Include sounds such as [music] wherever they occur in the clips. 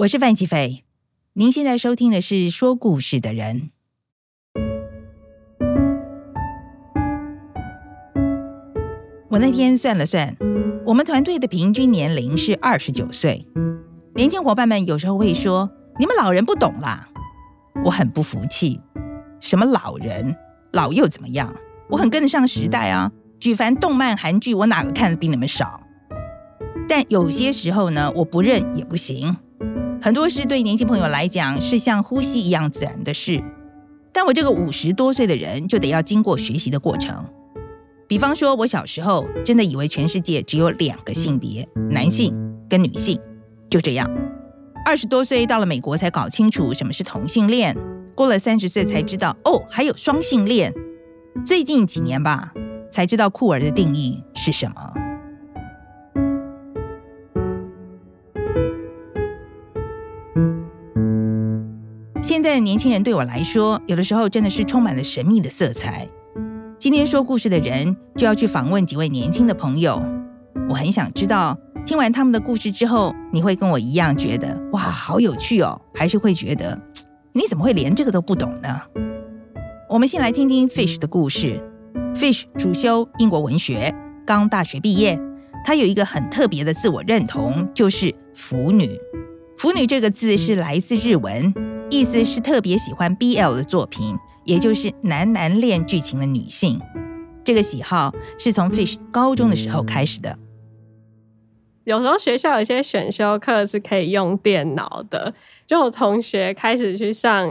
我是范琪斐，您现在收听的是说故事的人。我那天算了算，我们团队的平均年龄是二十九岁。年轻伙伴们有时候会说：“你们老人不懂啦。”我很不服气，什么老人，老又怎么样？我很跟得上时代啊！举凡动漫、韩剧，我哪个看的比你们少？但有些时候呢，我不认也不行。很多事对年轻朋友来讲是像呼吸一样自然的事，但我这个五十多岁的人就得要经过学习的过程。比方说，我小时候真的以为全世界只有两个性别，男性跟女性，就这样。二十多岁到了美国才搞清楚什么是同性恋，过了三十岁才知道哦，还有双性恋。最近几年吧，才知道酷儿的定义是什么。现在的年轻人对我来说，有的时候真的是充满了神秘的色彩。今天说故事的人就要去访问几位年轻的朋友，我很想知道，听完他们的故事之后，你会跟我一样觉得哇，好有趣哦，还是会觉得你怎么会连这个都不懂呢？我们先来听听 Fish 的故事。Fish 主修英国文学，刚大学毕业，他有一个很特别的自我认同，就是腐女。腐女这个字是来自日文，意思是特别喜欢 BL 的作品。也就是男男恋剧情的女性，这个喜好是从 Fish 高中的时候开始的。有时候学校有些选修课是可以用电脑的，就有同学开始去上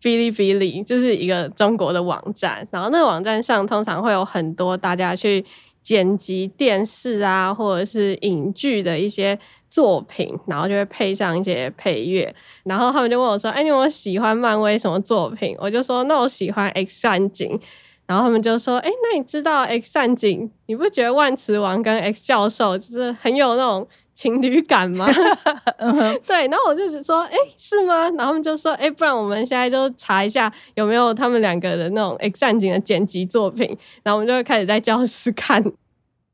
哔哩哔哩，就是一个中国的网站。然后那个网站上通常会有很多大家去剪辑电视啊，或者是影剧的一些。作品，然后就会配上一些配乐，然后他们就问我说：“哎，你有没有喜欢漫威什么作品？”我就说：“那我喜欢 X 战警。”然后他们就说：“哎，那你知道 X 战警？你不觉得万磁王跟 X 教授就是很有那种情侣感吗？[laughs] ”对，然后我就说：“哎，是吗？”然后他们就说：“哎，不然我们现在就查一下有没有他们两个的那种 X 战警的剪辑作品。”然后我们就会开始在教室看。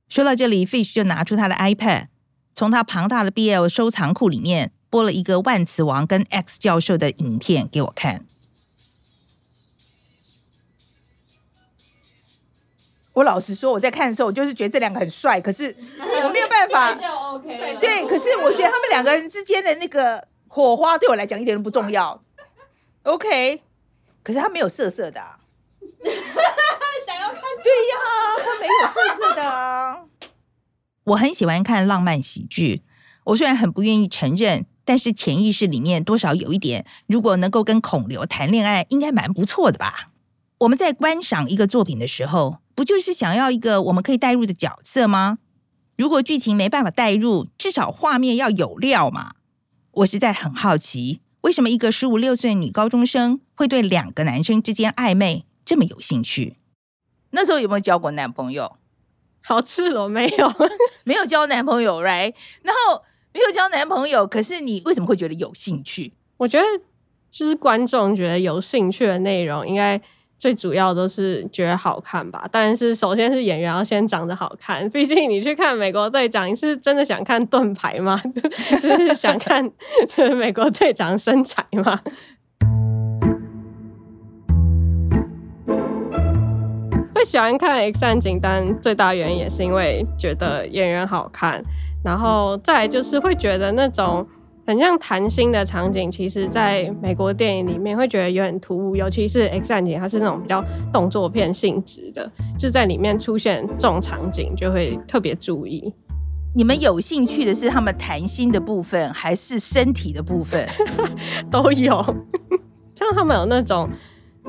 说到这里，Fish 就拿出他的 iPad。从他庞大的 BL 收藏库里面播了一个万磁王跟 X 教授的影片给我看。我老实说，我在看的时候，我就是觉得这两个很帅，可是我没有办法。[laughs] 对，可是我觉得他们两个人之间的那个火花对我来讲一点都不重要。[laughs] OK，可是他没有色色的啊。[laughs] 想要看？对呀，他没有色色的啊。我很喜欢看浪漫喜剧，我虽然很不愿意承认，但是潜意识里面多少有一点，如果能够跟孔刘谈恋爱，应该蛮不错的吧？我们在观赏一个作品的时候，不就是想要一个我们可以带入的角色吗？如果剧情没办法带入，至少画面要有料嘛。我实在很好奇，为什么一个十五六岁女高中生会对两个男生之间暧昧这么有兴趣？那时候有没有交过男朋友？好赤裸，没有，[laughs] 没有交男朋友，right？然后没有交男朋友，可是你为什么会觉得有兴趣？我觉得就是观众觉得有兴趣的内容，应该最主要都是觉得好看吧。但是首先是演员要先长得好看，[laughs] 毕竟你去看美国队长，你是真的想看盾牌吗？[laughs] 是想看 [laughs] 美国队长身材吗？会喜欢看《X 战警》，但最大原因也是因为觉得演员好看，然后再来就是会觉得那种很像谈心的场景，其实在美国电影里面会觉得有点突兀，尤其是《X 战警》，它是那种比较动作片性质的，就在里面出现这种场景就会特别注意。你们有兴趣的是他们谈心的部分，还是身体的部分？[laughs] 都有，像他们有那种。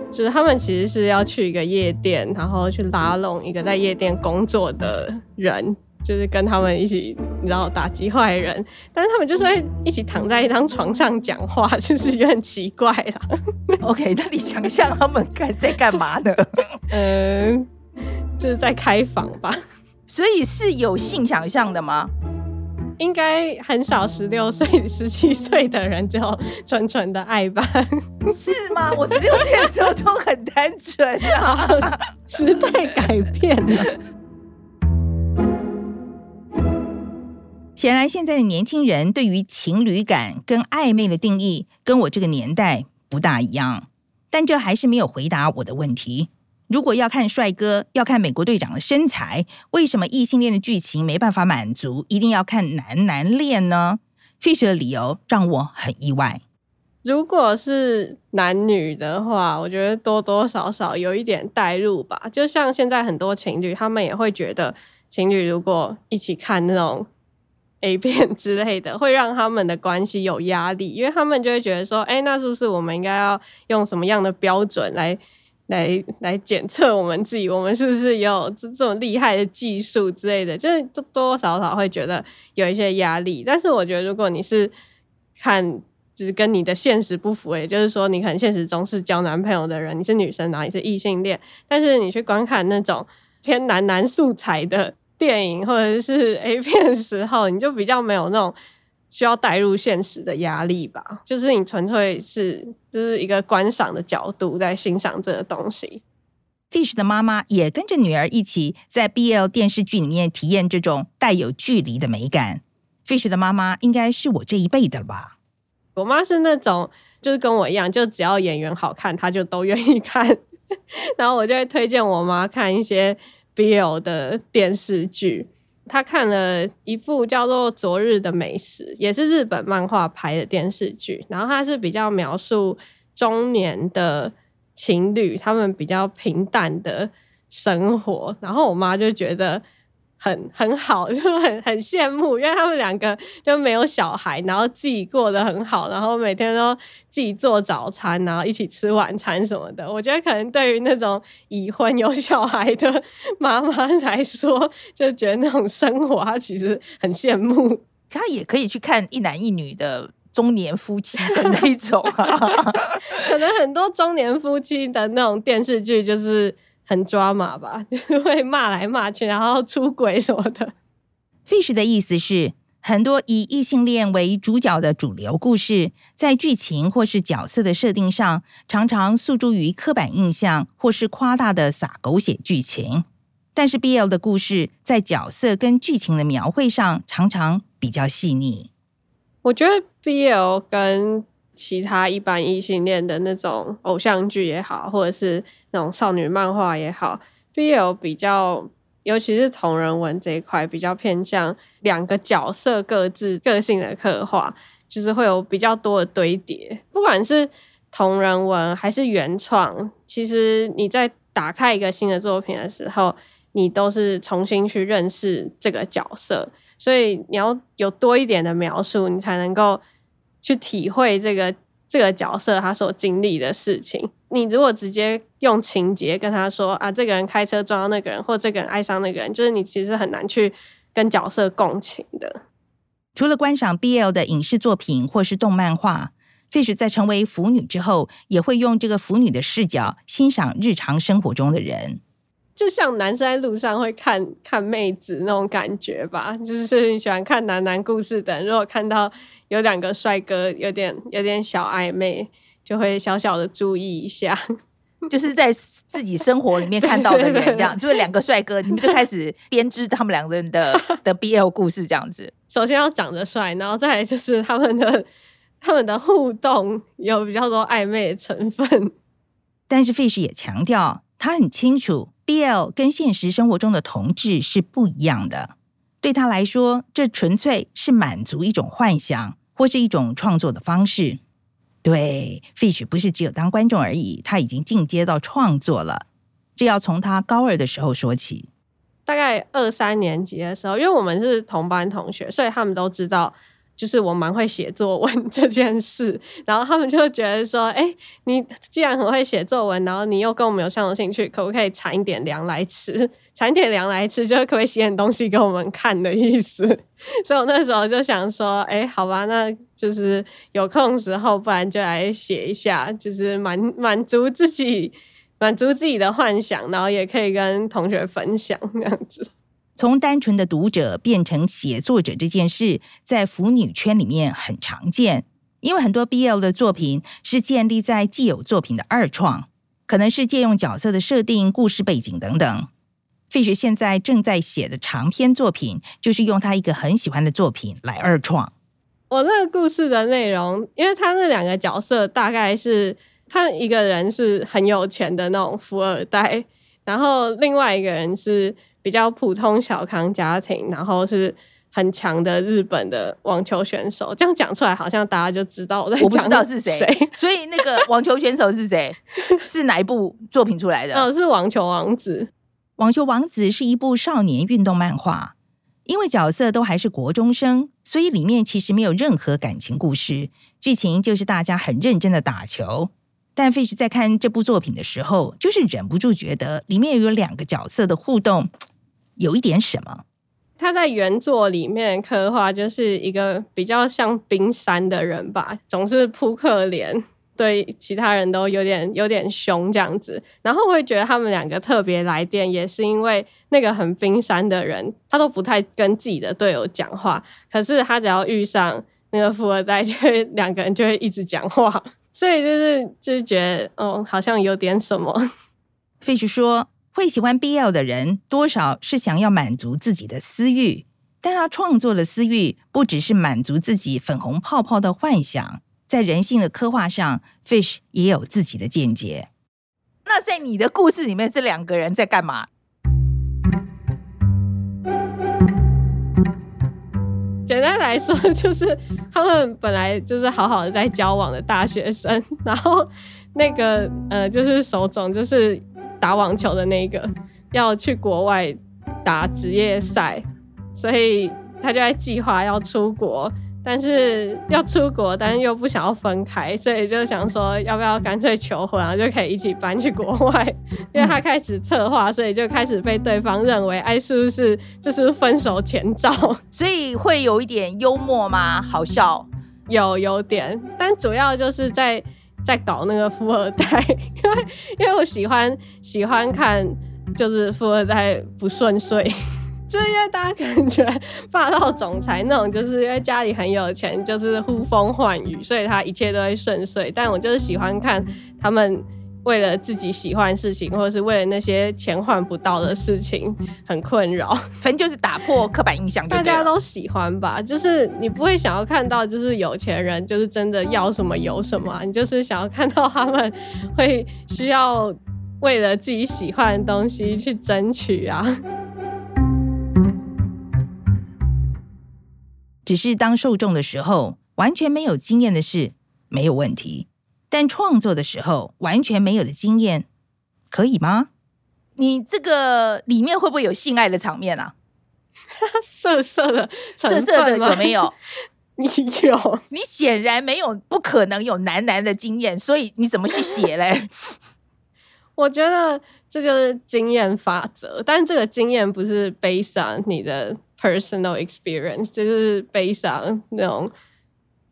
就是他们其实是要去一个夜店，然后去拉拢一个在夜店工作的人，就是跟他们一起，你知道打击坏人。但是他们就是会一起躺在一张床上讲话，[laughs] 就是有点奇怪啦。OK，那你想象他们干在干嘛呢？嗯，[laughs] 就是在开房吧。[laughs] 所以是有性想象的吗？应该很少十六岁、十七岁的人就纯纯的爱吧？是吗？我十六岁的时候都很单纯啊。时代改变了。显然，现在的年轻人对于情侣感跟暧昧的定义，跟我这个年代不大一样。但这还是没有回答我的问题。如果要看帅哥，要看美国队长的身材，为什么异性恋的剧情没办法满足，一定要看男男恋呢？Fish 的理由让我很意外。如果是男女的话，我觉得多多少少有一点代入吧。就像现在很多情侣，他们也会觉得，情侣如果一起看那种 A 片 [laughs] 之类的，会让他们的关系有压力，因为他们就会觉得说，哎，那是不是我们应该要用什么样的标准来来来检测我们自己？我们是不是有这这种厉害的技术之类的？就是多多少少会觉得有一些压力。但是我觉得，如果你是看。就是跟你的现实不符，也就是说，你可能现实中是交男朋友的人，你是女生，然后你是异性恋，但是你去观看那种偏男男素材的电影或者是 [laughs] A 片的时候，你就比较没有那种需要带入现实的压力吧。就是你纯粹是就是一个观赏的角度在欣赏这个东西。Fish 的妈妈也跟着女儿一起在 BL 电视剧里面体验这种带有距离的美感。Fish 的妈妈应该是我这一辈的了吧？我妈是那种，就是跟我一样，就只要演员好看，她就都愿意看。[laughs] 然后我就会推荐我妈看一些 BL 的电视剧。他看了一部叫做《昨日的美食》，也是日本漫画拍的电视剧。然后它是比较描述中年的情侣，他们比较平淡的生活。然后我妈就觉得。很 [laughs] 很好，就很很羡慕，因为他们两个就没有小孩，然后自己过得很好，然后每天都自己做早餐，然后一起吃晚餐什么的。我觉得可能对于那种已婚有小孩的妈妈来说，就觉得那种生活她其实很羡慕。她也可以去看一男一女的中年夫妻的那一种啊，[laughs] 可能很多中年夫妻的那种电视剧就是。很抓马吧，[laughs] 就是会骂来骂去，然后出轨什么的。Fish 的意思是，很多以异性恋为主角的主流故事，在剧情或是角色的设定上，常常诉诸于刻板印象或是夸大的撒狗血剧情。但是 BL 的故事在角色跟剧情的描绘上，常常比较细腻。我觉得 BL 跟其他一般异性恋的那种偶像剧也好，或者是那种少女漫画也好，BL 比较，尤其是同人文这一块，比较偏向两个角色各自个性的刻画，就是会有比较多的堆叠。不管是同人文还是原创，其实你在打开一个新的作品的时候，你都是重新去认识这个角色，所以你要有多一点的描述，你才能够。去体会这个这个角色他所经历的事情。你如果直接用情节跟他说啊，这个人开车撞到那个人，或这个人爱上那个人，就是你其实很难去跟角色共情的。除了观赏 BL 的影视作品或是动漫画，Fish 在成为腐女之后，也会用这个腐女的视角欣赏日常生活中的人。就像男生在路上会看看妹子那种感觉吧，就是你喜欢看男男故事的人，如果看到有两个帅哥，有点有点小暧昧，就会小小的注意一下。[laughs] 就是在自己生活里面看到的人，这样就是两个帅哥，你们就开始编织他们两个人的 [laughs] 的 BL 故事，这样子。首先要长得帅，然后再来就是他们的他们的互动有比较多暧昧的成分。但是 Fish 也强调，他很清楚。BL 跟现实生活中的同志是不一样的，对他来说，这纯粹是满足一种幻想或是一种创作的方式。对，Fish 不是只有当观众而已，他已经进阶到创作了。这要从他高二的时候说起，大概二三年级的时候，因为我们是同班同学，所以他们都知道。就是我蛮会写作文这件事，[laughs] 然后他们就觉得说，哎、你既然很会写作文，然后你又跟我们有相同兴趣，可不可以产一点粮来吃？[laughs] 产一点粮来吃，就是可不可以写点东西给我们看的意思。[laughs] 所以我那时候就想说，哎、好吧，那就是有空时候，不然就来写一下，就是满满足自己，满足自己的幻想，然后也可以跟同学分享这样子。从单纯的读者变成写作者这件事，在腐女圈里面很常见，因为很多 BL 的作品是建立在既有作品的二创，可能是借用角色的设定、故事背景等等。Fish 现在正在写的长篇作品，就是用他一个很喜欢的作品来二创。我那个故事的内容，因为他那两个角色大概是，他一个人是很有钱的那种富二代，然后另外一个人是比较普通小康家庭，然后是很强的日本的网球选手。这样讲出来，好像大家就知道我在讲。我不知道是谁，所以那个网球选手是谁？是哪一部作品出来的？嗯，[laughs] 是网球王子。《网球王子》是一部少年运动漫画，因为角色都还是国中生，所以里面其实没有任何感情故事，剧情就是大家很认真的打球。但 Fish 在看这部作品的时候，就是忍不住觉得里面有两个角色的互动有一点什么。他在原作里面刻画就是一个比较像冰山的人吧，总是扑克脸。对其他人都有点有点凶这样子，然后会觉得他们两个特别来电，也是因为那个很冰山的人，他都不太跟自己的队友讲话，可是他只要遇上那个富二代，就会两个人就会一直讲话，所以就是就是觉得哦，好像有点什么。[laughs] Fish 说，会喜欢 BL 的人，多少是想要满足自己的私欲，但他创作的私欲不只是满足自己粉红泡泡的幻想。在人性的刻画上，Fish 也有自己的见解。那在你的故事里面，这两个人在干嘛？简单来说，就是他们本来就是好好的在交往的大学生，然后那个呃，就是手冢，就是打网球的那个，要去国外打职业赛，所以他就在计划要出国。但是要出国，但是又不想要分开，所以就想说，要不要干脆求婚，然后就可以一起搬去国外。[laughs] 因为他开始策划，所以就开始被对方认为，哎，是不是这是分手前兆？[laughs] 所以会有一点幽默吗？好笑？有有点，但主要就是在在搞那个富二代，[laughs] 因为因为我喜欢喜欢看，就是富二代不顺遂。[laughs] 就是因为大家感觉霸道总裁那种，就是因为家里很有钱，就是呼风唤雨，所以他一切都会顺遂。但我就是喜欢看他们为了自己喜欢的事情，或者是为了那些钱换不到的事情很困扰。反正就是打破刻板印象，[laughs] 大家都喜欢吧？就是你不会想要看到，就是有钱人就是真的要什么有什么，你就是想要看到他们会需要为了自己喜欢的东西去争取啊。只是当受众的时候，完全没有经验的事没有问题；但创作的时候，完全没有的经验，可以吗？你这个里面会不会有性爱的场面啊？[laughs] 色色的，色色的有没有？[laughs] 你有？你显然没有，不可能有男男的经验，所以你怎么去写嘞？[laughs] 我觉得这就是经验法则，但这个经验不是悲伤你的。Personal experience 就是悲伤那种，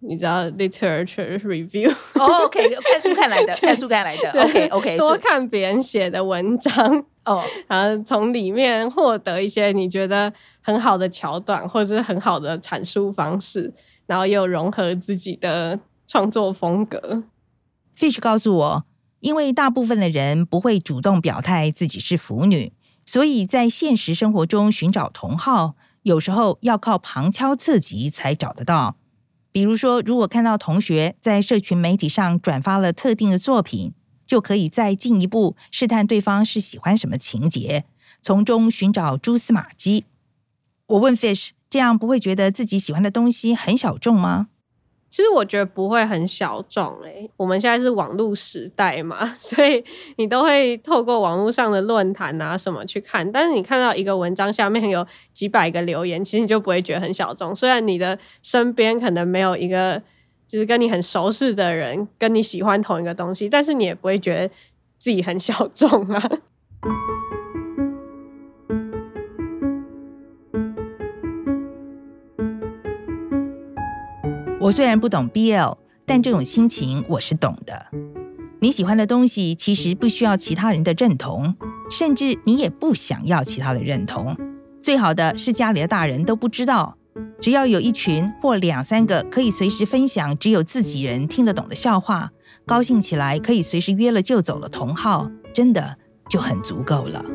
你知道 literature review。[laughs] 哦，OK，看书看来的，[laughs] 看书看来的。OK，OK，多看别人写的文章哦，oh. [laughs] 然后从里面获得一些你觉得很好的桥段，或者是很好的阐述方式，然后又融合自己的创作风格。Fish 告诉我，因为大部分的人不会主动表态自己是腐女，所以在现实生活中寻找同好。有时候要靠旁敲侧击才找得到。比如说，如果看到同学在社群媒体上转发了特定的作品，就可以再进一步试探对方是喜欢什么情节，从中寻找蛛丝马迹。我问 Fish，这样不会觉得自己喜欢的东西很小众吗？其实我觉得不会很小众诶，我们现在是网络时代嘛，[laughs] 所以你都会透过网络上的论坛啊什么去看。但是你看到一个文章下面有几百个留言，其实你就不会觉得很小众。虽然你的身边可能没有一个就是跟你很熟悉的人跟你喜欢同一个东西，但是你也不会觉得自己很小众啊。[laughs] 我虽然不懂 BL，但这种心情我是懂的。你喜欢的东西其实不需要其他人的认同，甚至你也不想要其他的认同。最好的是家里的大人都不知道，只要有一群或两三个可以随时分享只有自己人听得懂的笑话，高兴起来可以随时约了就走的同好，真的就很足够了。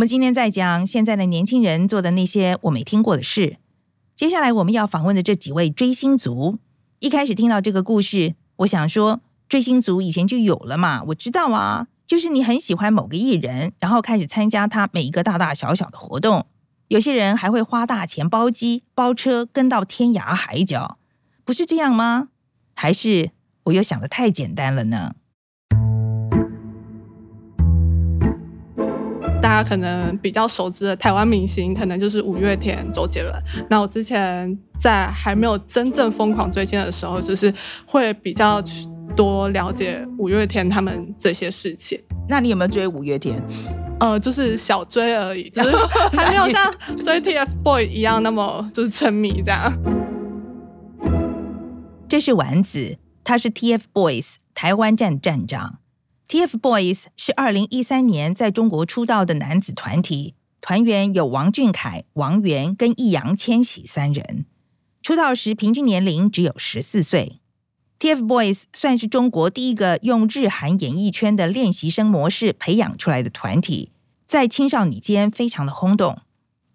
我们今天在讲现在的年轻人做的那些我没听过的事。接下来我们要访问的这几位追星族，一开始听到这个故事，我想说，追星族以前就有了嘛，我知道啊，就是你很喜欢某个艺人，然后开始参加他每一个大大小小的活动，有些人还会花大钱包机包车跟到天涯海角，不是这样吗？还是我又想的太简单了呢？大家可能比较熟知的台湾明星，可能就是五月天、周杰伦。那我之前在还没有真正疯狂追星的时候，就是会比较多了解五月天他们这些事情。那你有没有追五月天？呃，就是小追而已，就是 [laughs] 还没有像追 TFBOYS 一样那么就是沉迷这样。这是丸子，他是 TFBOYS 台湾站站长。TFBOYS 是二零一三年在中国出道的男子团体，团员有王俊凯、王源跟易烊千玺三人。出道时平均年龄只有十四岁。TFBOYS 算是中国第一个用日韩演艺圈的练习生模式培养出来的团体，在青少女间非常的轰动。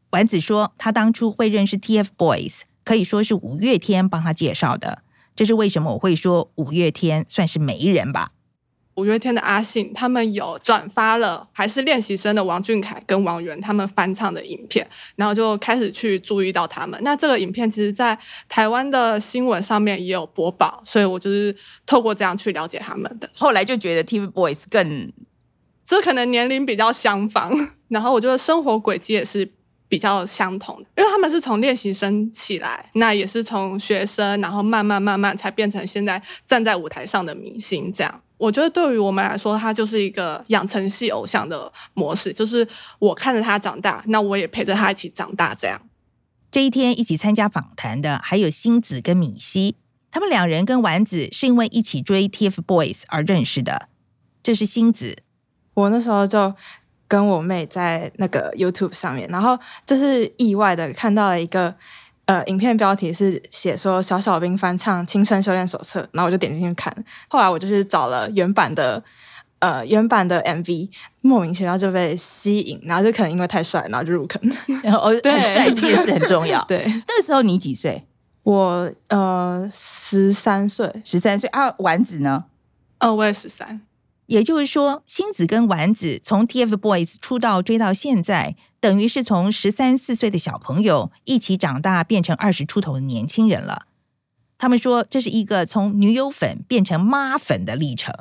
丸子说，他当初会认识 TFBOYS，可以说是五月天帮他介绍的。这是为什么我会说五月天算是媒人吧？五月天的阿信，他们有转发了还是练习生的王俊凯跟王源他们翻唱的影片，然后就开始去注意到他们。那这个影片其实，在台湾的新闻上面也有播报，所以我就是透过这样去了解他们的。后来就觉得 TFBOYS 更，这可能年龄比较相仿，然后我觉得生活轨迹也是比较相同，因为他们是从练习生起来，那也是从学生，然后慢慢慢慢才变成现在站在舞台上的明星这样。我觉得对于我们来说，他就是一个养成系偶像的模式，就是我看着他长大，那我也陪着他一起长大。这样，这一天一起参加访谈的还有星子跟米西，他们两人跟丸子是因为一起追 TFBOYS 而认识的。这是星子，我那时候就跟我妹在那个 YouTube 上面，然后就是意外的看到了一个。呃，影片标题是写说小小兵翻唱《青春修炼手册》，然后我就点进去看。后来我就是找了原版的，呃，原版的 MV，莫名其妙就被吸引，然后就可能因为太帅，然后就入坑。然 [laughs] 后对，帅这件事很重要。[laughs] 对，那时候你几岁？我呃十三岁，十三岁啊。丸子呢？呃，我也十三。也就是说，星子跟丸子从 TFBOYS 出道追到现在，等于是从十三四岁的小朋友一起长大，变成二十出头的年轻人了。他们说，这是一个从女友粉变成妈粉的历程。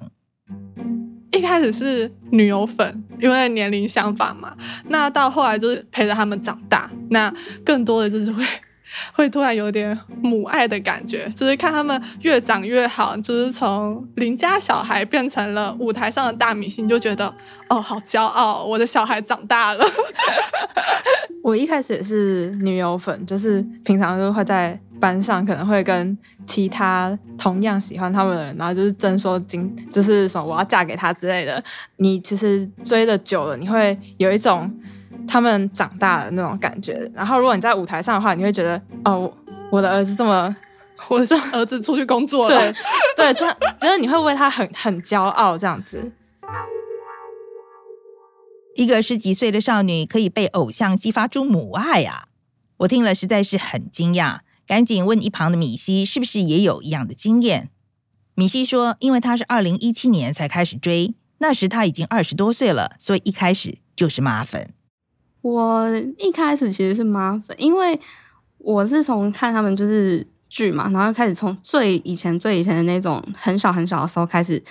一开始是女友粉，因为年龄相仿嘛。那到后来就是陪着他们长大，那更多的就是会。会突然有点母爱的感觉，就是看他们越长越好，就是从邻家小孩变成了舞台上的大明星，就觉得哦，好骄傲，我的小孩长大了。[laughs] 我一开始也是女友粉，就是平常就会在班上可能会跟其他同样喜欢他们的人，然后就是争说今就是什么我要嫁给他之类的。你其实追的久了，你会有一种。他们长大了那种感觉，然后如果你在舞台上的话，你会觉得哦，我的儿子这么，[laughs] 我的儿子出去工作了，对，对，他就是你会为他很很骄傲这样子。一个十几岁的少女可以被偶像激发出母爱啊！我听了实在是很惊讶，赶紧问一旁的米西是不是也有一样的经验。米西说，因为她是二零一七年才开始追，那时她已经二十多岁了，所以一开始就是妈粉。我一开始其实是妈粉，因为我是从看他们就是剧嘛，然后开始从最以前最以前的那种很小很小的时候开始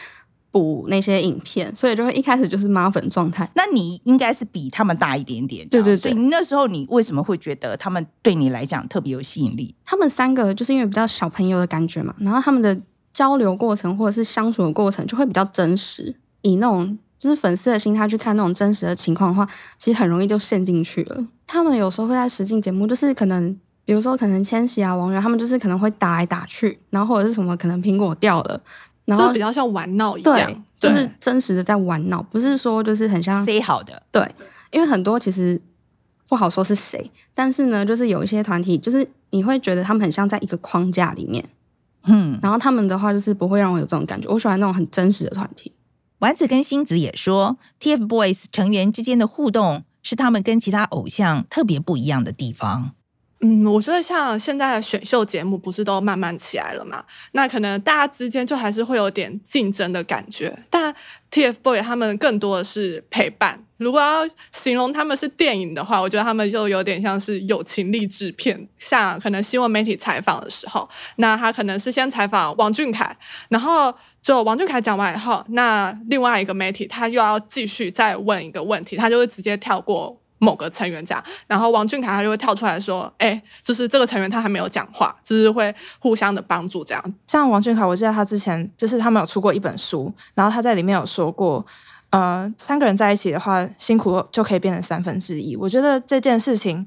补那些影片，所以就会一开始就是妈粉状态。那你应该是比他们大一点点，对对对。所以那时候你为什么会觉得他们对你来讲特别有吸引力？他们三个就是因为比较小朋友的感觉嘛，然后他们的交流过程或者是相处的过程就会比较真实，以那种。就是粉丝的心态去看那种真实的情况的话，其实很容易就陷进去了。他们有时候会在实境节目，就是可能，比如说可能千玺啊、王源，他们就是可能会打来打去，然后或者是什么可能苹果掉了，然后就比较像玩闹一样，对，就是真实的在玩闹，不是说就是很像 say 好的。对，因为很多其实不好说是谁，但是呢，就是有一些团体，就是你会觉得他们很像在一个框架里面，嗯，然后他们的话就是不会让我有这种感觉。我喜欢那种很真实的团体。丸子跟星子也说，TFBOYS 成员之间的互动是他们跟其他偶像特别不一样的地方？嗯，我觉得像现在的选秀节目不是都慢慢起来了嘛？那可能大家之间就还是会有点竞争的感觉。但 TFBOYS 他们更多的是陪伴。如果要形容他们是电影的话，我觉得他们就有点像是友情励志片。像可能新闻媒体采访的时候，那他可能是先采访王俊凯，然后就王俊凯讲完以后，那另外一个媒体他又要继续再问一个问题，他就会直接跳过。某个成员这样，然后王俊凯他就会跳出来说：“哎，就是这个成员他还没有讲话，就是会互相的帮助这样。”像王俊凯，我记得他之前就是他们有出过一本书，然后他在里面有说过，呃，三个人在一起的话，辛苦就可以变成三分之一。我觉得这件事情，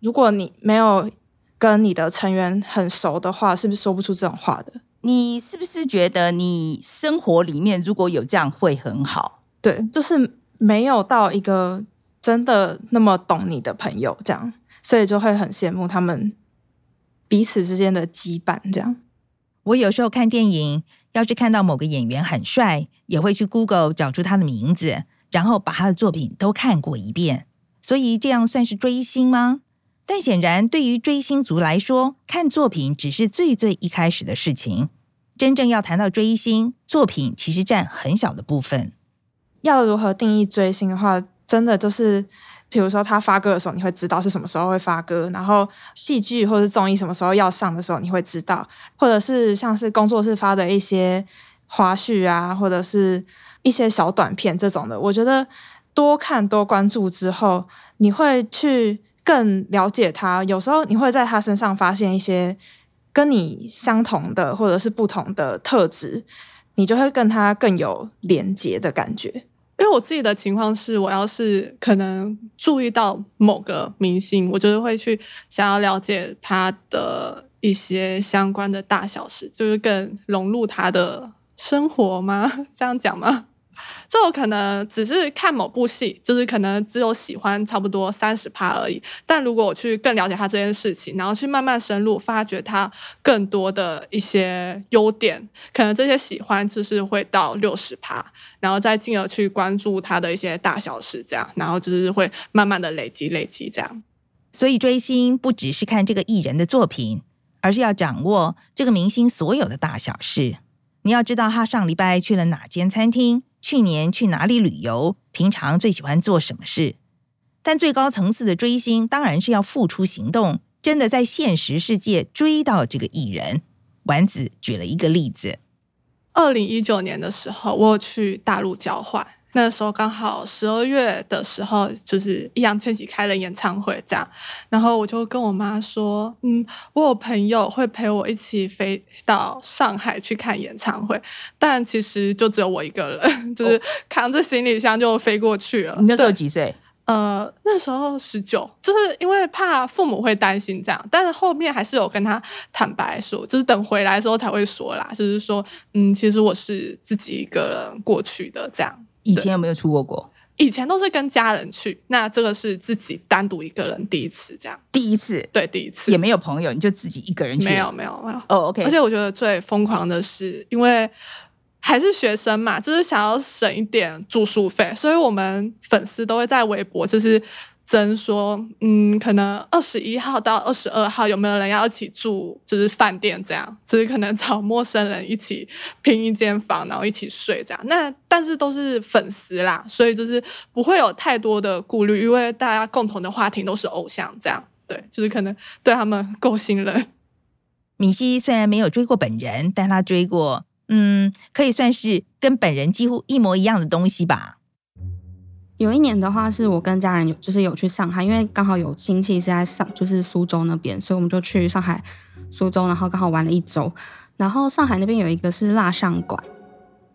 如果你没有跟你的成员很熟的话，是不是说不出这种话的？你是不是觉得你生活里面如果有这样会很好？对，就是没有到一个。真的那么懂你的朋友，这样，所以就会很羡慕他们彼此之间的羁绊。这样，我有时候看电影，要是看到某个演员很帅，也会去 Google 找出他的名字，然后把他的作品都看过一遍。所以这样算是追星吗？但显然，对于追星族来说，看作品只是最最一开始的事情。真正要谈到追星，作品其实占很小的部分。要如何定义追星的话？真的就是，比如说他发歌的时候，你会知道是什么时候会发歌；然后戏剧或者综艺什么时候要上的时候，你会知道；或者是像是工作室发的一些花絮啊，或者是一些小短片这种的。我觉得多看多关注之后，你会去更了解他。有时候你会在他身上发现一些跟你相同的或者是不同的特质，你就会跟他更有连结的感觉。因为我自己的情况是，我要是可能注意到某个明星，我就是会去想要了解他的一些相关的大小事，就是更融入他的生活吗？[laughs] 这样讲吗？就我可能只是看某部戏，就是可能只有喜欢差不多三十趴而已。但如果我去更了解他这件事情，然后去慢慢深入发掘他更多的一些优点，可能这些喜欢就是会到六十趴，然后再进而去关注他的一些大小事，这样，然后就是会慢慢的累积累积这样。所以追星不只是看这个艺人的作品，而是要掌握这个明星所有的大小事。你要知道他上礼拜去了哪间餐厅。去年去哪里旅游？平常最喜欢做什么事？但最高层次的追星当然是要付出行动，真的在现实世界追到这个艺人。丸子举了一个例子：二零一九年的时候，我去大陆交换。那时候刚好十二月的时候，就是易烊千玺开了演唱会，这样，然后我就跟我妈说，嗯，我有朋友会陪我一起飞到上海去看演唱会，但其实就只有我一个人，[laughs] 就是扛着行李箱就飞过去了。你那时候几岁？呃，那时候十九，就是因为怕父母会担心这样，但是后面还是有跟他坦白说，就是等回来的时候才会说啦，就是说，嗯，其实我是自己一个人过去的这样。以前有没有出过国？以前都是跟家人去，那这个是自己单独一个人第一次这样。第一次，对，第一次也没有朋友，你就自己一个人去？没有，没有，没有。哦，OK。而且我觉得最疯狂的是，因为还是学生嘛，就是想要省一点住宿费，所以我们粉丝都会在微博就是。真说，嗯，可能二十一号到二十二号有没有人要一起住，就是饭店这样，就是可能找陌生人一起拼一间房，然后一起睡这样。那但是都是粉丝啦，所以就是不会有太多的顾虑，因为大家共同的话题都是偶像这样。对，就是可能对他们够信任。米西虽然没有追过本人，但他追过，嗯，可以算是跟本人几乎一模一样的东西吧。有一年的话，是我跟家人有就是有去上海，因为刚好有亲戚是在上就是苏州那边，所以我们就去上海、苏州，然后刚好玩了一周。然后上海那边有一个是蜡像馆，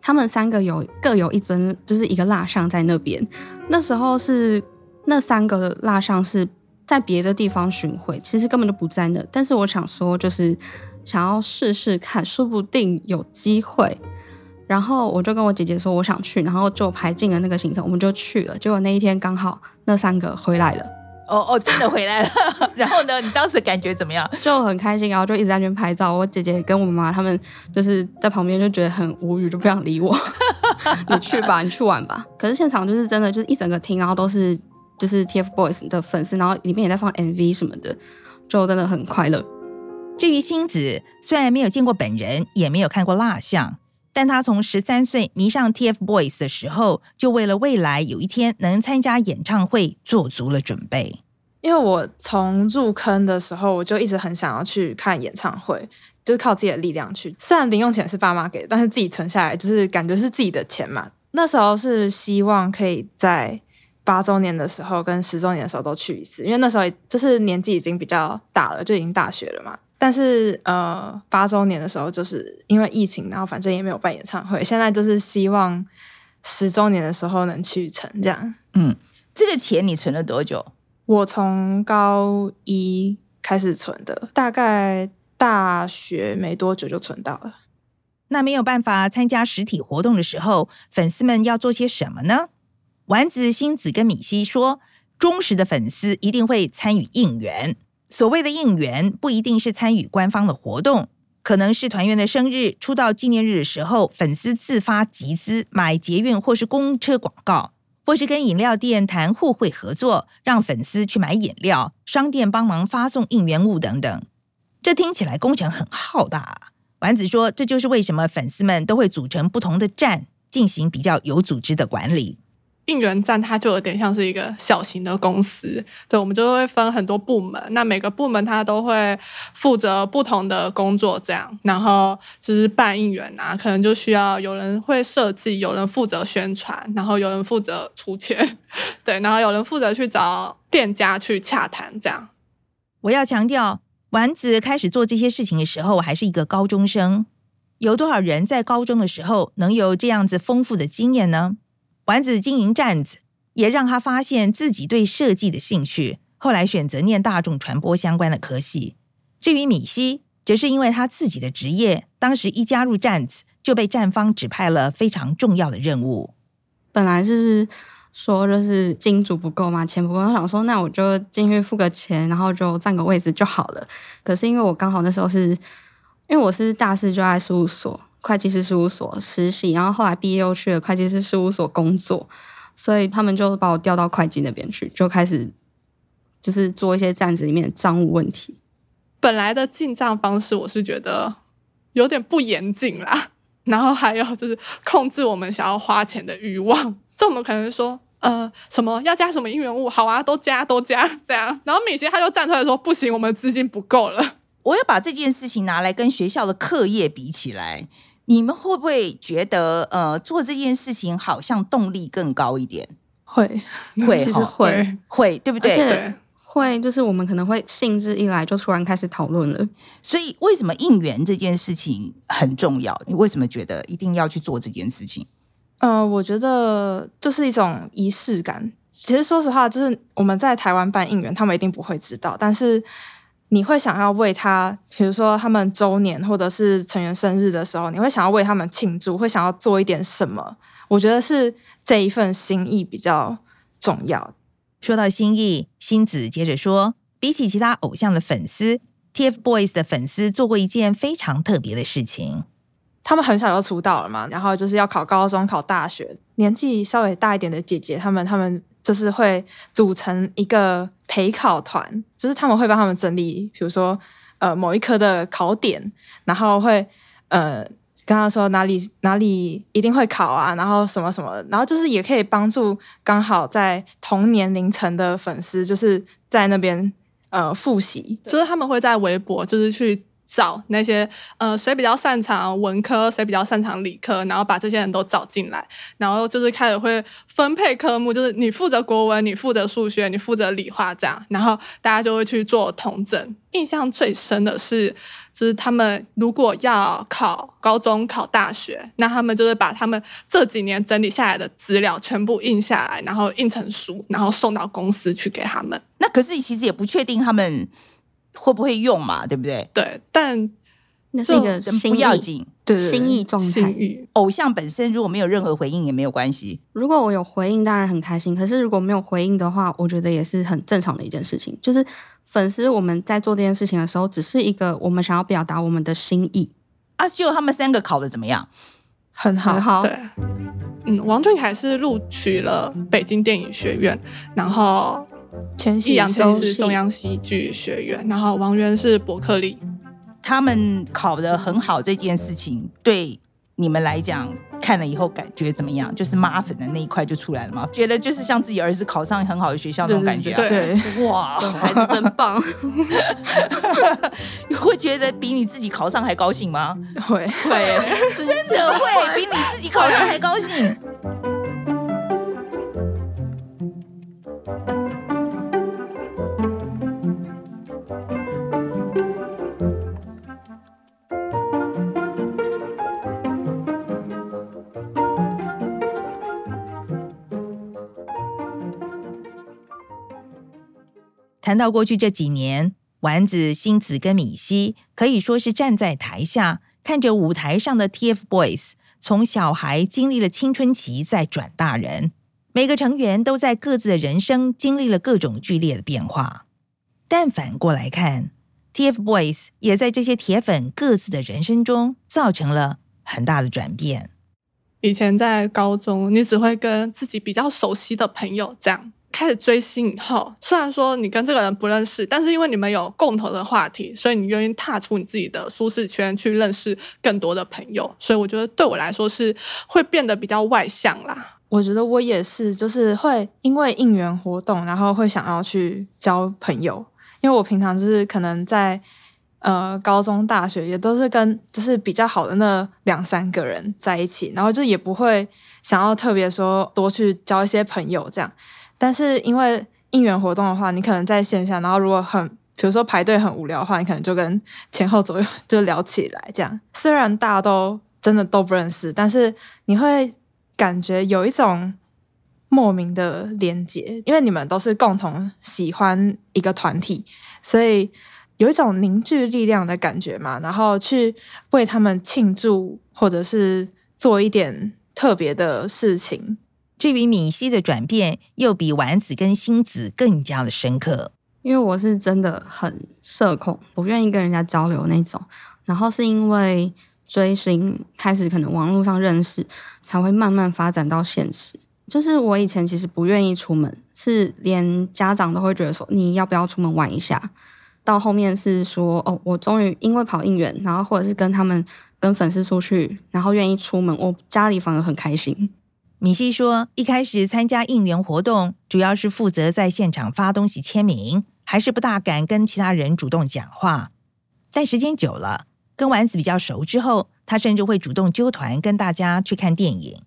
他们三个有各有一尊，就是一个蜡像在那边。那时候是那三个蜡像是在别的地方巡回，其实根本就不在那。但是我想说，就是想要试试看，说不定有机会。然后我就跟我姐姐说我想去，然后就排进了那个行程，我们就去了。结果那一天刚好那三个回来了，哦哦，真的回来了。[laughs] 然后呢，你当时感觉怎么样？就很开心，然后就一直在那边拍照。我姐姐跟我妈他们就是在旁边就觉得很无语，就不想理我。[laughs] 你去吧，你去玩吧。可是现场就是真的，就是一整个厅，然后都是就是 TFBOYS 的粉丝，然后里面也在放 MV 什么的，就真的很快乐。至于星子，虽然没有见过本人，也没有看过蜡像，但他从十三岁迷上 TFBOYS 的时候，就为了未来有一天能参加演唱会做足了准备。因为我从入坑的时候，我就一直很想要去看演唱会，就是靠自己的力量去。虽然零用钱是爸妈给的，但是自己存下来，就是感觉是自己的钱嘛。那时候是希望可以在八周年的时候跟十周年的时候都去一次，因为那时候就是年纪已经比较大了，就已经大学了嘛。但是呃，八周年的时候就是因为疫情，然后反正也没有办演唱会。现在就是希望十周年的时候能去成这样。嗯，这个钱你存了多久？我从高一开始存的，大概大学没多久就存到了。那没有办法参加实体活动的时候，粉丝们要做些什么呢？丸子、星子跟米西说，忠实的粉丝一定会参与应援。所谓的应援不一定是参与官方的活动，可能是团员的生日、出道纪念日的时候，粉丝自发集资买捷运或是公车广告，或是跟饮料店谈互惠合作，让粉丝去买饮料，商店帮忙发送应援物等等。这听起来工程很浩大。丸子说，这就是为什么粉丝们都会组成不同的站，进行比较有组织的管理。应援站它就有点像是一个小型的公司，对，我们就会分很多部门，那每个部门它都会负责不同的工作，这样，然后就是办应援啊，可能就需要有人会设计，有人负责宣传，然后有人负责出钱，[laughs] 对，然后有人负责去找店家去洽谈，这样。我要强调，丸子开始做这些事情的时候，我还是一个高中生，有多少人在高中的时候能有这样子丰富的经验呢？丸子经营站子，也让他发现自己对设计的兴趣。后来选择念大众传播相关的科系。至于米西，则是因为他自己的职业，当时一加入站子就被站方指派了非常重要的任务。本来是说就是金主不够嘛，钱不够，我想说那我就进去付个钱，然后就占个位置就好了。可是因为我刚好那时候是，因为我是大四就在事务所。会计师事务所实习，然后后来毕业又去了会计师事务所工作，所以他们就把我调到会计那边去，就开始就是做一些站子里面的账务问题。本来的进账方式我是觉得有点不严谨啦，然后还有就是控制我们想要花钱的欲望，就我们可能说呃什么要加什么应援物，好啊，都加都加这样，然后米歇他就站出来说不行，我们资金不够了。我要把这件事情拿来跟学校的课业比起来。你们会不会觉得，呃，做这件事情好像动力更高一点？会，[laughs] 会，其实会，会，对不对？对，会，就是我们可能会兴致一来就突然开始讨论了。所以，为什么应援这件事情很重要？你为什么觉得一定要去做这件事情？呃，我觉得就是一种仪式感。其实，说实话，就是我们在台湾办应援，他们一定不会知道，但是。你会想要为他，比如说他们周年或者是成员生日的时候，你会想要为他们庆祝，会想要做一点什么？我觉得是这一份心意比较重要。说到心意，星子接着说，比起其他偶像的粉丝，TFBOYS 的粉丝做过一件非常特别的事情。他们很小就出道了嘛，然后就是要考高中、考大学，年纪稍微大一点的姐姐，他们他们。就是会组成一个陪考团，就是他们会帮他们整理，比如说呃某一科的考点，然后会呃跟他说哪里哪里一定会考啊，然后什么什么，然后就是也可以帮助刚好在同年龄层的粉丝，就是在那边呃复习，就是他们会在微博就是去。找那些呃，谁比较擅长文科，谁比较擅长理科，然后把这些人都找进来，然后就是开始会分配科目，就是你负责国文，你负责数学，你负责理化这样，然后大家就会去做统整。印象最深的是，就是他们如果要考高中、考大学，那他们就是把他们这几年整理下来的资料全部印下来，然后印成书，然后送到公司去给他们。那可是其实也不确定他们。会不会用嘛？对不对？对，但那是一个不要紧，对心意状态。偶像本身如果没有任何回应也没有关系。如果我有回应，当然很开心。可是如果没有回应的话，我觉得也是很正常的一件事情。就是粉丝我们在做这件事情的时候，只是一个我们想要表达我们的心意。啊，就他们三个考的怎么样？很好，很好。对。嗯，王俊凯是录取了北京电影学院，然后易烊千玺是中央戏剧学院，然后王源是伯克利。他们考得很好这件事情，对你们来讲看了以后感觉怎么样？就是妈粉的那一块就出来了吗？觉得就是像自己儿子考上很好的学校那种感觉啊？对，对，对，哇，孩子真棒！[laughs] 你会觉得比你自己考上还高兴吗？会 [laughs] 会，真的会比你自己考上还高兴。谈到过去这几年，丸子、星子跟米西可以说是站在台下，看着舞台上的 TFBOYS 从小孩经历了青春期，再转大人。每个成员都在各自的人生经历了各种剧烈的变化。但反过来看，TFBOYS 也在这些铁粉各自的人生中造成了很大的转变。以前在高中，你只会跟自己比较熟悉的朋友这样。开始追星以后，虽然说你跟这个人不认识，但是因为你们有共同的话题，所以你愿意踏出你自己的舒适圈，去认识更多的朋友。所以我觉得对我来说是会变得比较外向啦。我觉得我也是，就是会因为应援活动，然后会想要去交朋友。因为我平常就是可能在呃高中、大学也都是跟就是比较好的那两三个人在一起，然后就也不会想要特别说多去交一些朋友这样。但是因为应援活动的话，你可能在线下，然后如果很，比如说排队很无聊的话，你可能就跟前后左右就聊起来，这样。虽然大家都真的都不认识，但是你会感觉有一种莫名的连结，因为你们都是共同喜欢一个团体，所以有一种凝聚力量的感觉嘛。然后去为他们庆祝，或者是做一点特别的事情。至于米西的转变，又比丸子跟星子更加的深刻。因为我是真的很社恐，不愿意跟人家交流那种。然后是因为追星开始，可能网络上认识，才会慢慢发展到现实。就是我以前其实不愿意出门，是连家长都会觉得说，你要不要出门玩一下？到后面是说哦，我终于因为跑应援，然后或者是跟他们跟粉丝出去，然后愿意出门，我家里反而很开心。米西说：“一开始参加应援活动，主要是负责在现场发东西签名，还是不大敢跟其他人主动讲话。但时间久了，跟丸子比较熟之后，他甚至会主动揪团跟大家去看电影。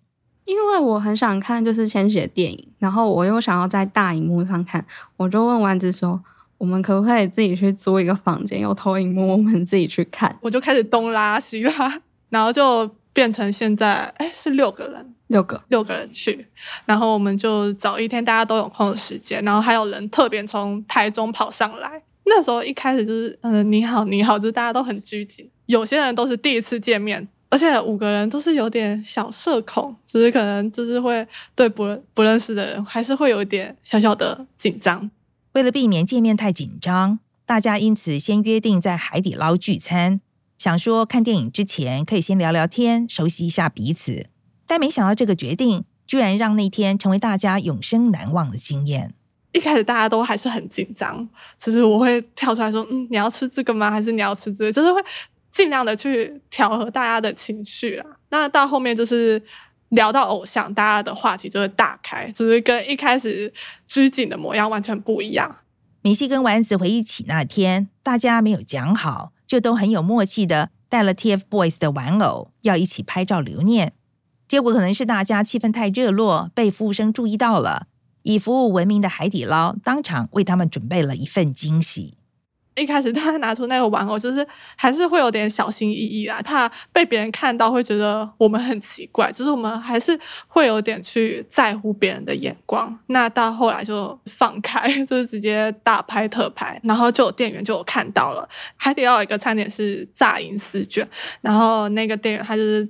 因为我很想看就是千玺的电影，然后我又想要在大荧幕上看，我就问丸子说：我们可不可以自己去租一个房间，有投影幕，我们自己去看？我就开始东拉西拉，然后就变成现在，哎，是六个人。”六个六个人去，然后我们就找一天大家都有空的时间，然后还有人特别从台中跑上来。那时候一开始就是嗯，你好你好，就是大家都很拘谨，有些人都是第一次见面，而且五个人都是有点小社恐，只是可能就是会对不不认识的人还是会有一点小小的紧张。为了避免见面太紧张，大家因此先约定在海底捞聚餐，想说看电影之前可以先聊聊天，熟悉一下彼此。但没想到这个决定居然让那天成为大家永生难忘的经验。一开始大家都还是很紧张，其实我会跳出来说：“嗯，你要吃这个吗？还是你要吃这个？”就是会尽量的去调和大家的情绪啦。那到后面就是聊到偶像，大家的话题就会大开，就是跟一开始拘谨的模样完全不一样。米西跟丸子回忆起那天，大家没有讲好，就都很有默契的带了 TFBOYS 的玩偶，要一起拍照留念。结果可能是大家气氛太热络，被服务生注意到了。以服务闻名的海底捞当场为他们准备了一份惊喜。一开始大家拿出那个玩偶，就是还是会有点小心翼翼啊，怕被别人看到会觉得我们很奇怪，就是我们还是会有点去在乎别人的眼光。那到后来就放开，就是直接大拍特拍，然后就有店员就有看到了。海底捞有一个餐点是炸银丝卷，然后那个店员他就是。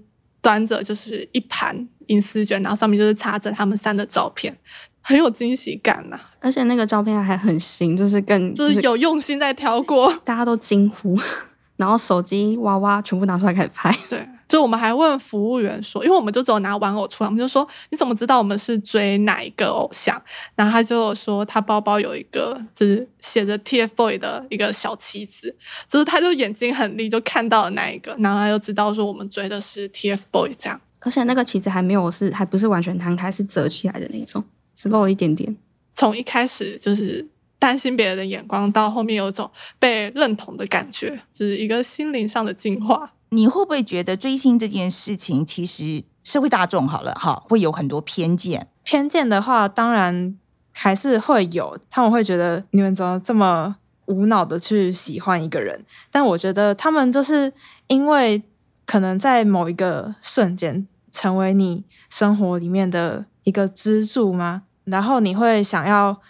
端着就是一盘银丝卷，然后上面就是插着他们三的照片，很有惊喜感呐、啊。而且那个照片还很新，就是更就是有用心在挑过，大家都惊呼，[laughs] 然后手机哇哇全部拿出来开始拍。对，就我们还问服务员说，因为我们就只有拿玩偶出来，我们就说你怎么知道我们是追哪一个偶像？然后他就说他包包有一个就是写着 TFBOY 的一个小旗子，就是他就眼睛很利，就看到了那一个，然后他就知道说我们追的是 TFBOY 这样。而且那个旗子还没有是还不是完全摊开，是折起来的那种，只露一点点。从一开始就是担心别人的眼光，到后面有种被认同的感觉，就是一个心灵上的进化。你会不会觉得追星这件事情，其实社会大众好了哈，会有很多偏见？偏见的话，当然还是会有，他们会觉得你们怎么这么无脑的去喜欢一个人？但我觉得他们就是因为可能在某一个瞬间成为你生活里面的一个支柱吗？然后你会想要，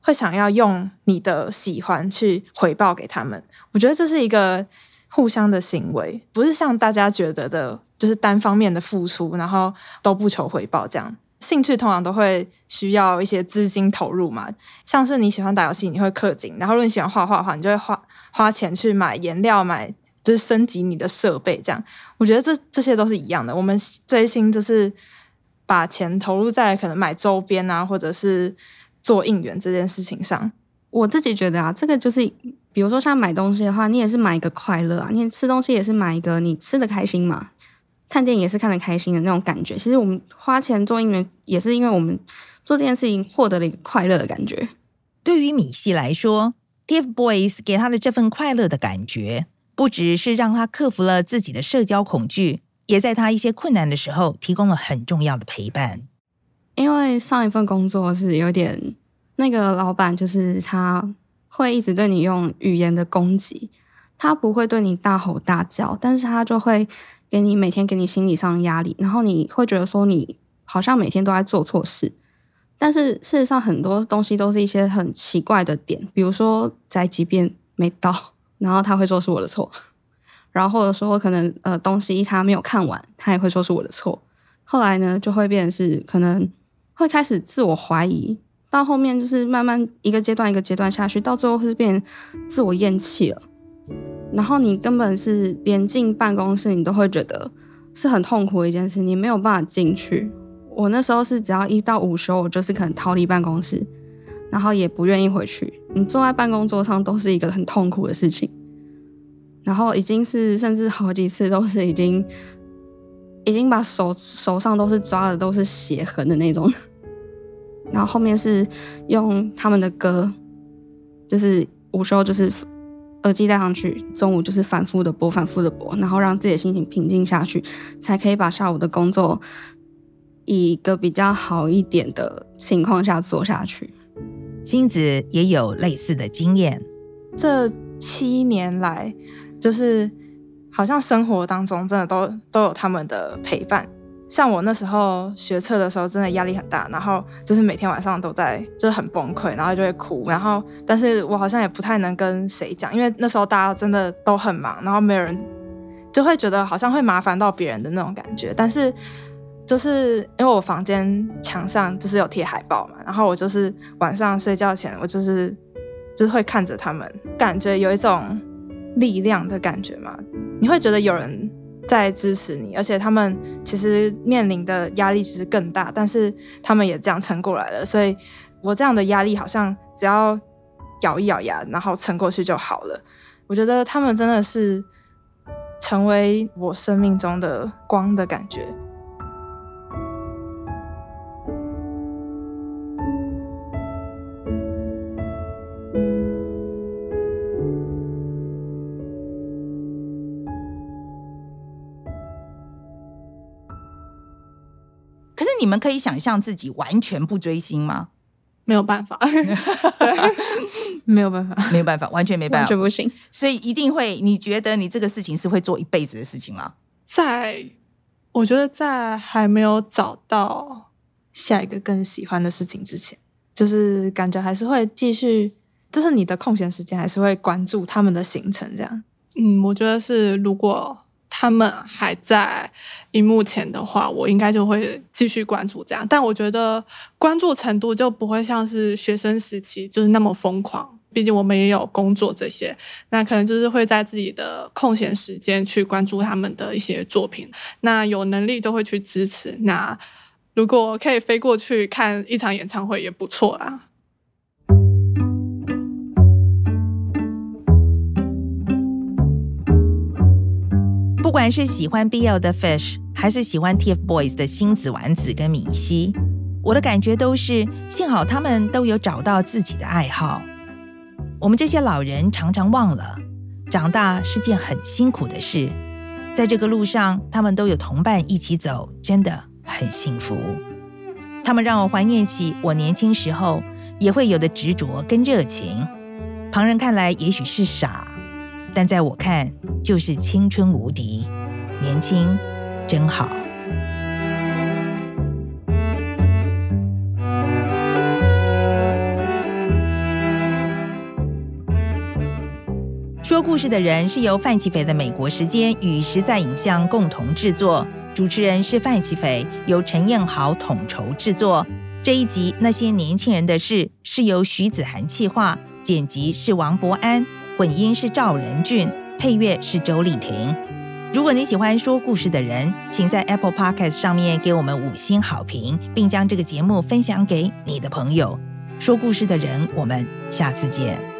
会想要用你的喜欢去回报给他们。我觉得这是一个。互相的行为不是像大家觉得的，就是单方面的付出，然后都不求回报这样。兴趣通常都会需要一些资金投入嘛，像是你喜欢打游戏，你会氪金；然后如果你喜欢画画的话，你就会花花钱去买颜料，买就是升级你的设备这样。我觉得这这些都是一样的。我们追星就是把钱投入在可能买周边啊，或者是做应援这件事情上。我自己觉得啊，这个就是。比如说像买东西的话，你也是买一个快乐啊，你吃东西也是买一个你吃的开心嘛，看电影也是看的开心的那种感觉。其实我们花钱做应援，也是因为我们做这件事情获得了一个快乐的感觉。对于米西来说，TFBOYS 给他的这份快乐的感觉，不只是让他克服了自己的社交恐惧，也在他一些困难的时候提供了很重要的陪伴。因为上一份工作是有点那个老板，就是他。会一直对你用语言的攻击，他不会对你大吼大叫，但是他就会给你每天给你心理上的压力，然后你会觉得说你好像每天都在做错事，但是事实上很多东西都是一些很奇怪的点，比如说宅急便没到，然后他会说是我的错，然后或者说可能呃东西他没有看完，他也会说是我的错，后来呢就会变成是可能会开始自我怀疑。到后面就是慢慢一个阶段一个阶段下去，到最后是变自我厌弃了。然后你根本是连进办公室，你都会觉得是很痛苦的一件事，你没有办法进去。我那时候是只要一到午休，我就是可能逃离办公室，然后也不愿意回去。你坐在办公桌上都是一个很痛苦的事情。然后已经是甚至好几次都是已经已经把手手上都是抓的都是血痕的那种。然后后面是用他们的歌，就是午休就是耳机戴上去，中午就是反复的播，反复的播，然后让自己的心情平静下去，才可以把下午的工作以一个比较好一点的情况下做下去。星子也有类似的经验，这七年来，就是好像生活当中真的都都有他们的陪伴。像我那时候学测的时候，真的压力很大，然后就是每天晚上都在，就是很崩溃，然后就会哭，然后但是我好像也不太能跟谁讲，因为那时候大家真的都很忙，然后没有人就会觉得好像会麻烦到别人的那种感觉。但是就是因为我房间墙上就是有贴海报嘛，然后我就是晚上睡觉前，我就是就是会看着他们，感觉有一种力量的感觉嘛，你会觉得有人。在支持你，而且他们其实面临的压力其实更大，但是他们也这样撑过来了。所以，我这样的压力好像只要咬一咬牙，然后撑过去就好了。我觉得他们真的是成为我生命中的光的感觉。你们可以想象自己完全不追星吗？没有办法，没有办法，[laughs] 没有办法，完全没办法，完全不行。所以一定会，你觉得你这个事情是会做一辈子的事情吗？在，我觉得在还没有找到下一个更喜欢的事情之前，就是感觉还是会继续，就是你的空闲时间还是会关注他们的行程，这样。嗯，我觉得是如果。他们还在荧幕前的话，我应该就会继续关注这样。但我觉得关注程度就不会像是学生时期就是那么疯狂。毕竟我们也有工作这些，那可能就是会在自己的空闲时间去关注他们的一些作品。那有能力就会去支持。那如果可以飞过去看一场演唱会也不错啦。不管是喜欢 BL 的 Fish，还是喜欢 TFBOYS 的星子丸子跟米西，我的感觉都是幸好他们都有找到自己的爱好。我们这些老人常常忘了，长大是件很辛苦的事。在这个路上，他们都有同伴一起走，真的很幸福。他们让我怀念起我年轻时候也会有的执着跟热情。旁人看来也许是傻，但在我看就是青春无敌，年轻真好。说故事的人是由范琪斐的美国时间与实在影像共同制作，主持人是范琪斐，由陈彦豪统筹制作。这一集那些年轻人的事是由徐子涵企划，剪辑是王博安，混音是赵仁俊，配乐是周丽婷。如果你喜欢说故事的人，请在 Apple Podcast 上面给我们五星好评，并将这个节目分享给你的朋友。说故事的人，我们下次见。